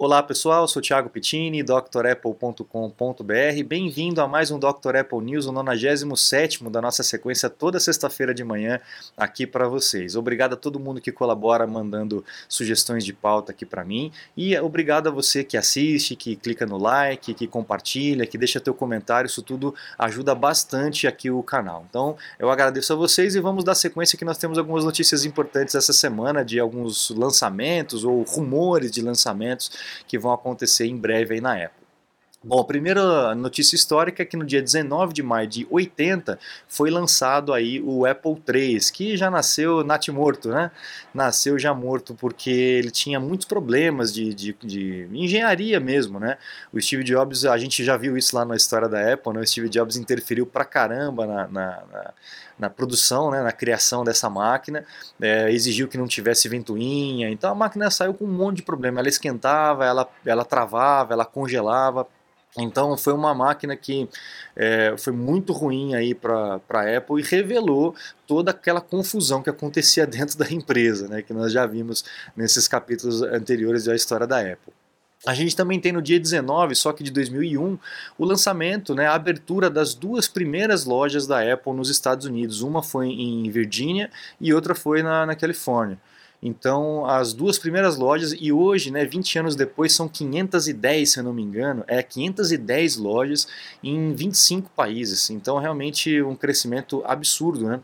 Olá pessoal, sou Thiago Pittini, drapple.com.br. Bem-vindo a mais um Dr. Apple News, o 97 da nossa sequência toda sexta-feira de manhã aqui para vocês. Obrigado a todo mundo que colabora mandando sugestões de pauta aqui para mim e obrigado a você que assiste, que clica no like, que compartilha, que deixa teu comentário, isso tudo ajuda bastante aqui o canal. Então, eu agradeço a vocês e vamos dar sequência que nós temos algumas notícias importantes essa semana de alguns lançamentos ou rumores de lançamentos que vão acontecer em breve aí na Apple. Bom, a primeira notícia histórica é que no dia 19 de maio de 80 foi lançado aí o Apple III, que já nasceu natimorto, né? Nasceu já morto porque ele tinha muitos problemas de, de, de, engenharia mesmo, né? O Steve Jobs, a gente já viu isso lá na história da Apple, né? O Steve Jobs interferiu pra caramba na, na, na na produção, né, na criação dessa máquina, é, exigiu que não tivesse ventoinha, então a máquina saiu com um monte de problema, ela esquentava, ela, ela travava, ela congelava, então foi uma máquina que é, foi muito ruim aí para a Apple e revelou toda aquela confusão que acontecia dentro da empresa, né, que nós já vimos nesses capítulos anteriores da história da Apple. A gente também tem no dia 19, só que de 2001, o lançamento, né, a abertura das duas primeiras lojas da Apple nos Estados Unidos. Uma foi em Virgínia e outra foi na, na Califórnia. Então, as duas primeiras lojas, e hoje, né, 20 anos depois, são 510, se eu não me engano, é 510 lojas em 25 países. Então, realmente um crescimento absurdo, né?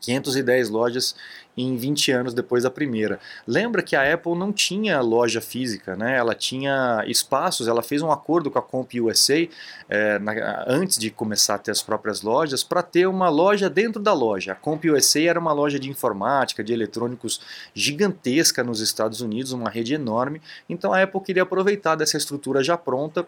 510 lojas em 20 anos depois da primeira. Lembra que a Apple não tinha loja física, né? ela tinha espaços, ela fez um acordo com a Comp USA é, na, antes de começar a ter as próprias lojas para ter uma loja dentro da loja. A Comp USA era uma loja de informática, de eletrônicos gigantesca nos Estados Unidos, uma rede enorme, então a Apple queria aproveitar dessa estrutura já pronta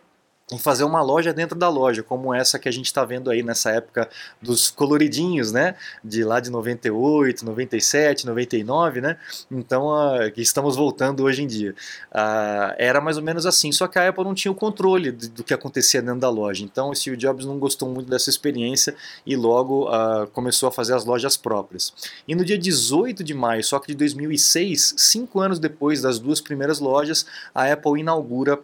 em fazer uma loja dentro da loja, como essa que a gente está vendo aí nessa época dos coloridinhos, né? De lá de 98, 97, 99, né? Então, uh, estamos voltando hoje em dia. Uh, era mais ou menos assim, só que a Apple não tinha o controle do, que acontecia dentro da loja. Então, o Steve Jobs não gostou muito dessa experiência e logo uh, começou a fazer as lojas próprias. E no dia 18 de maio, só que de 2006, cinco anos depois das duas primeiras lojas, a Apple inaugura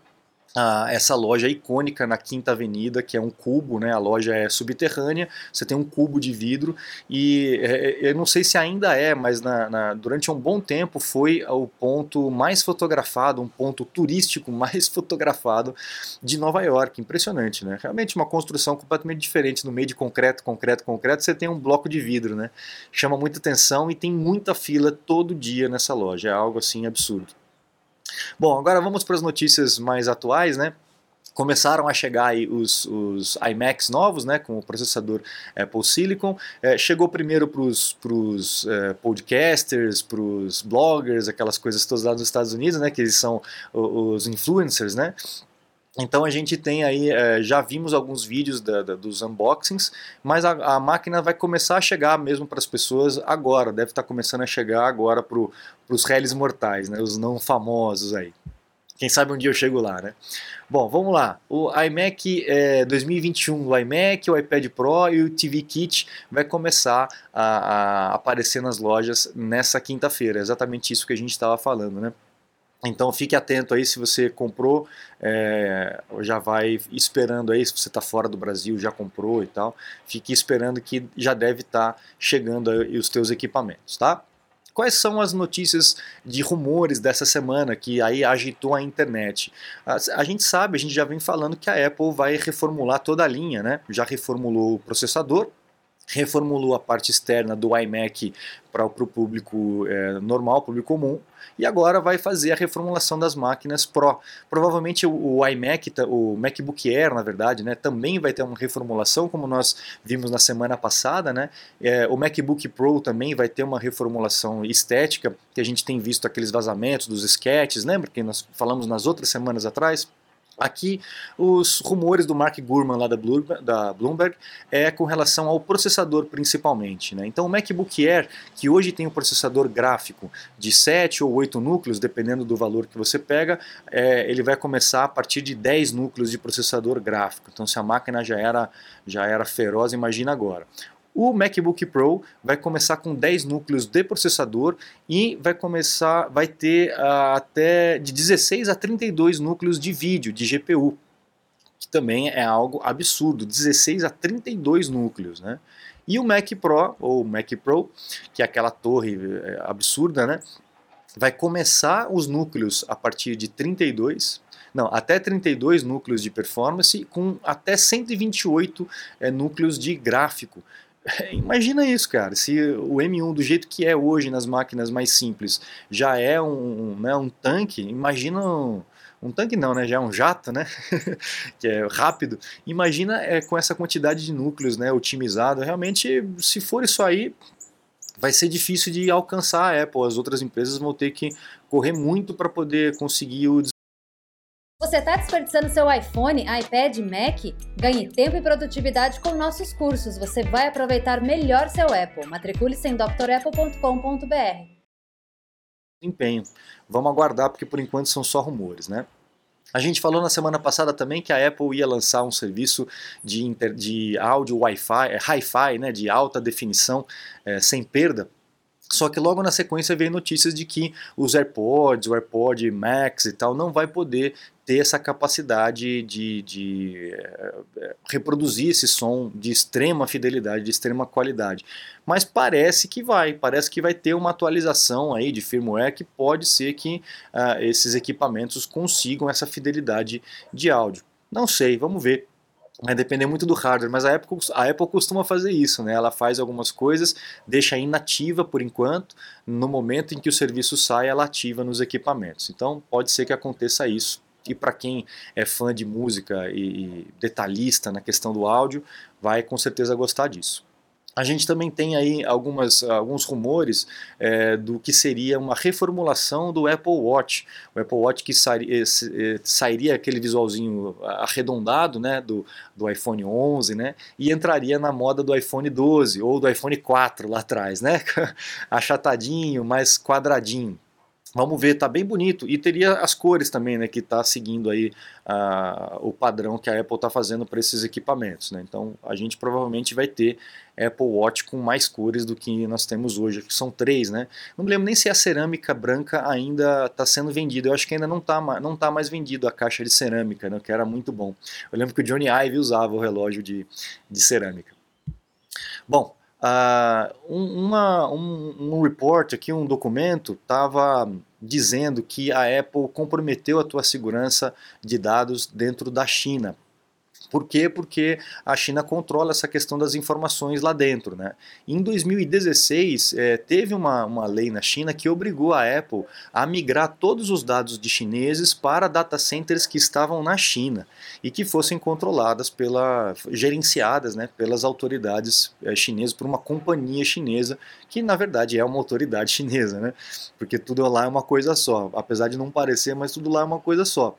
ah, essa loja icônica na Quinta Avenida, que é um cubo, né? a loja é subterrânea, você tem um cubo de vidro, e é, é, eu não sei se ainda é, mas na, na, durante um bom tempo foi o ponto mais fotografado, um ponto turístico mais fotografado de Nova York. Impressionante, né? Realmente uma construção completamente diferente, no meio de concreto, concreto, concreto, você tem um bloco de vidro, né? Chama muita atenção e tem muita fila todo dia nessa loja, é algo assim absurdo. Bom, agora vamos para as notícias mais atuais, né? começaram a chegar aí os, os iMacs novos, né, com o processador Apple Silicon. É, chegou primeiro para os é, podcasters, para os bloggers, aquelas coisas todas lá nos Estados Unidos, né, que eles são os influencers, né. Então a gente tem aí, é, já vimos alguns vídeos da, da, dos unboxings, mas a, a, máquina vai começar a chegar mesmo para as pessoas agora, deve estar tá começando a chegar agora para os réis mortais, né, os não famosos aí. Quem sabe um dia eu chego lá, né? Bom, vamos lá. O iMac é, 2021, o iMac, o iPad Pro e o TV Kit vai começar a, a aparecer nas lojas nessa quinta-feira. Exatamente isso que a gente estava falando, né? Então fique atento aí se você comprou, é, já vai esperando aí, se você está fora do Brasil, já comprou e tal, fique esperando que já deve estar tá chegando aí os teus equipamentos, tá? Quais são as notícias de rumores dessa semana que aí agitou a internet? A, a, gente sabe, a gente já vem falando que a Apple vai reformular toda a linha, né? Já reformulou o processador, reformulou a parte externa do iMac para o público é, normal, público comum, e agora vai fazer a reformulação das máquinas Pro. Provavelmente o, o iMac, o MacBook Air, na verdade, né, também vai ter uma reformulação, como nós vimos na semana passada. Né? É, o MacBook Pro também vai ter uma reformulação estética, que a gente tem visto aqueles vazamentos dos sketches, lembra que nós falamos nas outras semanas atrás? Aqui, os rumores do Mark Gurman lá da Bloomberg é com relação ao processador principalmente. Né? Então, o MacBook Air, que hoje tem um processador gráfico de 7 ou 8 núcleos, dependendo do valor que você pega, é, ele vai começar a partir de 10 núcleos de processador gráfico. Então, se a máquina já era, já era feroz, imagina agora. O MacBook Pro vai começar com 10 núcleos de processador e vai começar, vai ter uh, até de 16 a 32 núcleos de vídeo, de GPU, que também é algo absurdo, 16 a 32 núcleos, né? E o Mac Pro, ou Mac Pro, que é aquela torre é, absurda, né? Vai começar os núcleos a partir de 32, não, até 32 núcleos de performance com até 128 é, núcleos de gráfico. Imagina isso, cara. Se o M1, do jeito que é hoje nas máquinas mais simples, já é um, né, um tanque, imagina um, um tanque não, né? Já é um jato, né? que é rápido. Imagina é, com essa quantidade de núcleos, né? Otimizado. Realmente, se for isso aí, vai ser difícil de alcançar a Apple. As outras empresas vão ter que correr muito para poder conseguir o você está desperdiçando seu iPhone, iPad, Mac? Ganhe tempo e produtividade com nossos cursos. Você vai aproveitar melhor seu Apple. Matricule-se em drapple.com.br. Empenho. Vamos aguardar porque por enquanto são só rumores, né? A gente falou na semana passada também que a Apple ia lançar um serviço de, inter, de áudio Wi-Fi, é, Hi-Fi, né, de alta definição, é, sem perda. Só que logo na sequência veio notícias de que os AirPods, o AirPod Max e tal, não vai poder ter essa capacidade de, de é, reproduzir esse som de extrema fidelidade, de extrema qualidade. Mas parece que vai, parece que vai ter uma atualização aí de firmware que pode ser que uh, esses equipamentos consigam essa fidelidade de áudio. Não sei, vamos ver. Vai depender muito do hardware, mas a Apple, a Apple costuma fazer isso, né? Ela faz algumas coisas, deixa inativa por enquanto, no momento em que o serviço sai, ela ativa nos equipamentos. Então pode ser que aconteça isso e para quem é fã de música e detalhista na questão do áudio, vai com certeza gostar disso. A gente também tem aí algumas, alguns rumores é, do que seria uma reformulação do Apple Watch. O Apple Watch que sairia, eh, sairia aquele visualzinho arredondado né, do, do iPhone 11 né, e entraria na moda do iPhone 12 ou do iPhone 4 lá atrás, né, achatadinho, mais quadradinho. Vamos ver, tá bem bonito. E teria as cores também, né? Que tá seguindo aí uh, o padrão que a Apple tá fazendo para esses equipamentos, né? Então a gente provavelmente vai ter Apple Watch com mais cores do que nós temos hoje, que são três, né? Não me lembro nem se a cerâmica branca ainda está sendo vendida. Eu acho que ainda não está não tá mais vendido a caixa de cerâmica, né? Que era muito bom. Eu lembro que o Johnny Ive usava o relógio de, de cerâmica. Bom, Uh, uma, um, um report aqui, um documento, estava dizendo que a Apple comprometeu a tua segurança de dados dentro da China. Por quê? Porque a China controla essa questão das informações lá dentro. Né? Em 2016, é, teve uma, uma lei na China que obrigou a Apple a migrar todos os dados de chineses para data centers que estavam na China e que fossem controladas pela, gerenciadas né, pelas autoridades é, chinesas, por uma companhia chinesa, que na verdade é uma autoridade chinesa, né? porque tudo lá é uma coisa só, apesar de não parecer, mas tudo lá é uma coisa só.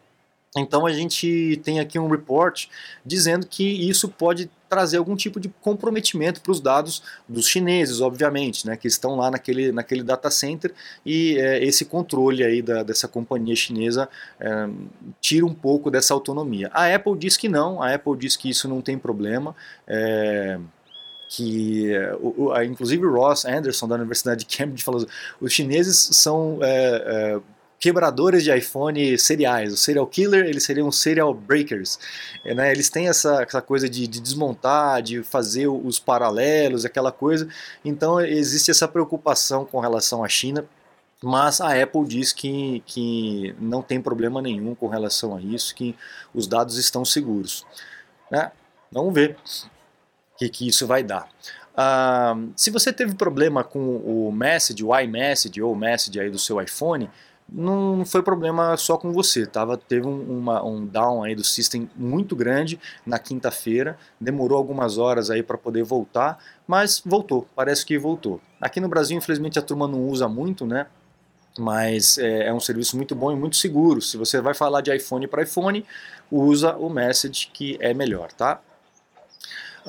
Então a gente tem aqui um report dizendo que isso pode trazer algum tipo de comprometimento para os dados dos chineses, obviamente, né, que estão lá naquele, naquele data center e é, esse controle aí da, dessa companhia chinesa é, tira um pouco dessa autonomia. A Apple diz que não, a Apple diz que isso não tem problema. É, que o, inclusive Ross Anderson da Universidade de Cambridge falou os chineses são é, é, quebradores de iPhone seriais. O serial killer, eles seriam serial breakers. É, né? Eles têm essa, essa coisa de, de, desmontar, de fazer os paralelos, aquela coisa. Então existe essa preocupação com relação à China. Mas a Apple diz que, que não tem problema nenhum com relação a isso, que os dados estão seguros. Né? Vamos ver o que, que isso vai dar. Uh, se você teve problema com o Message, o iMessage ou o Message aí do seu iPhone, não foi problema só com você, tava, teve um, uma, um down aí do system muito grande na quinta-feira, demorou algumas horas aí para poder voltar, mas voltou, parece que voltou. Aqui no Brasil, infelizmente, a turma não usa muito, né? Mas é, é um serviço muito bom e muito seguro. Se você vai falar de iPhone para iPhone, usa o Message que é melhor, tá?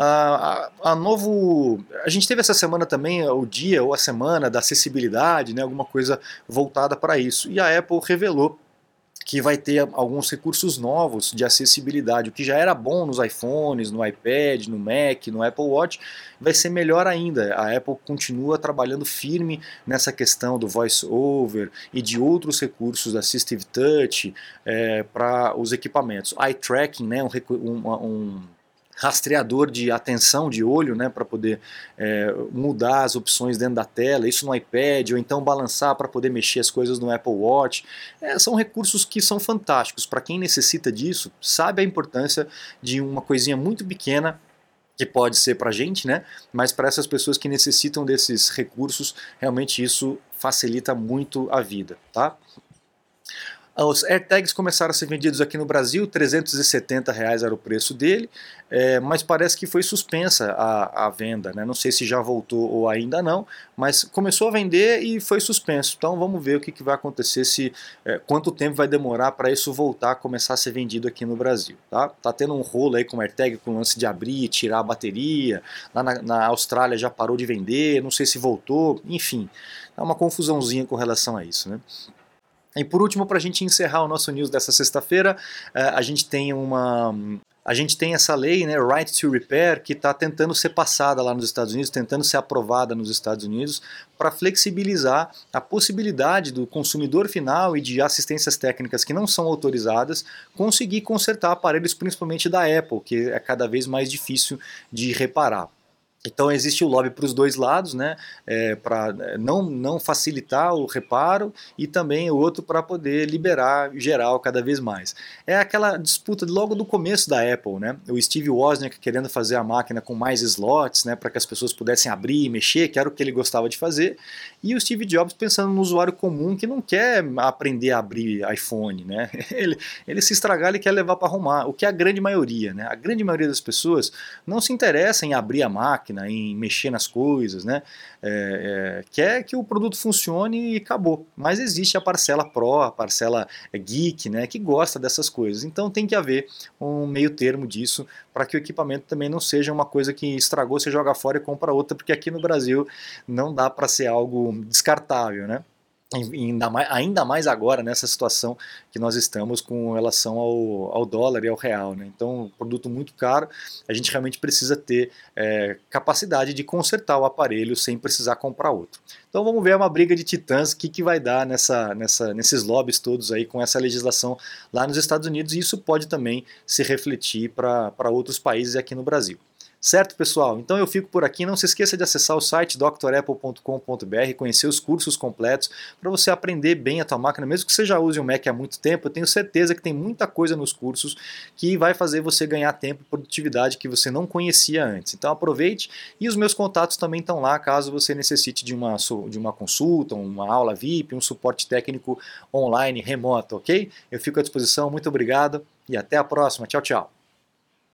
A, a, novo, a gente teve essa semana também o dia ou a semana da acessibilidade, né, alguma coisa voltada para isso. E a Apple revelou que vai ter alguns recursos novos de acessibilidade. O que já era bom nos iPhones, no iPad, no Mac, no Apple Watch, vai ser melhor ainda. A Apple continua trabalhando firme nessa questão do voice over e de outros recursos, Assistive Touch, é, para os equipamentos. Eye tracking, né, um, um rastreador de atenção de olho, né, para poder é, mudar as opções dentro da tela, isso no iPad, ou então balançar para poder mexer as coisas no Apple Watch. É, são recursos que são fantásticos. Para quem necessita disso, sabe a importância de uma coisinha muito pequena que pode ser para a gente, né? Mas para essas pessoas que necessitam desses recursos, realmente isso facilita muito a vida, tá? Os AirTags começaram a ser vendidos aqui no Brasil, 370 reais era o preço dele, é, mas parece que foi suspensa a, a venda, né? não sei se já voltou ou ainda não, mas começou a vender e foi suspenso. Então vamos ver o que, que vai acontecer, se é, quanto tempo vai demorar para isso voltar a começar a ser vendido aqui no Brasil. Tá, tá tendo um rolo aí com o AirTag com o lance de abrir e tirar a bateria, lá na, na Austrália já parou de vender, não sei se voltou, enfim, é uma confusãozinha com relação a isso. Né? E por último, para a gente encerrar o nosso news dessa sexta-feira, eh, a gente tem uma a gente tem essa lei, né, Right to Repair, que está tentando ser passada lá nos Estados Unidos, tentando ser aprovada nos Estados Unidos, para flexibilizar a possibilidade do consumidor final e de assistências técnicas que não são autorizadas conseguir consertar aparelhos, principalmente da Apple, que é cada vez mais difícil de reparar. Então existe o lobby para os dois lados, né, é, para é, não, não facilitar o reparo e também o outro para poder liberar geral cada vez mais. É aquela disputa logo do começo da Apple, né, o Steve Wozniak querendo fazer a máquina com mais slots, né, para que as pessoas pudessem abrir e mexer, que era o que ele gostava de fazer, e o Steve Jobs pensando no usuário comum que não quer aprender a abrir iPhone, né, ele, ele se estragar, ele quer levar para arrumar, o que é a grande maioria, né, a grande maioria das pessoas não se interessa em abrir a máquina, máquina, em mexer nas coisas, né? É, é, quer que o produto funcione e acabou. Mas existe a parcela pro, a parcela geek, né? Que gosta dessas coisas. Então tem que haver um meio termo disso para que o equipamento também não seja uma coisa que estragou, você joga fora e compra outra, porque aqui no Brasil não dá para ser algo descartável, né? Ainda mais, ainda mais agora nessa situação que nós estamos com relação ao, ao dólar e ao real. Né? Então, produto muito caro, a gente realmente precisa ter é, capacidade de consertar o aparelho sem precisar comprar outro. Então vamos ver uma briga de titãs, o que, que vai dar nessa, nessa, nesses lobbies todos aí com essa legislação lá nos Estados Unidos, e isso pode também se refletir para outros países aqui no Brasil. Certo, pessoal? Então eu fico por aqui. Não se esqueça de acessar o site drapple.com.br, conhecer os cursos completos para você aprender bem a tua máquina, mesmo que você já use o Mac há muito tempo. Eu tenho certeza que tem muita coisa nos cursos que vai fazer você ganhar tempo e produtividade que você não conhecia antes. Então aproveite e os meus contatos também estão lá caso você necessite de uma, de uma consulta, uma aula VIP, um suporte técnico online remoto, ok? Eu fico à disposição. Muito obrigado e até a próxima. Tchau, tchau.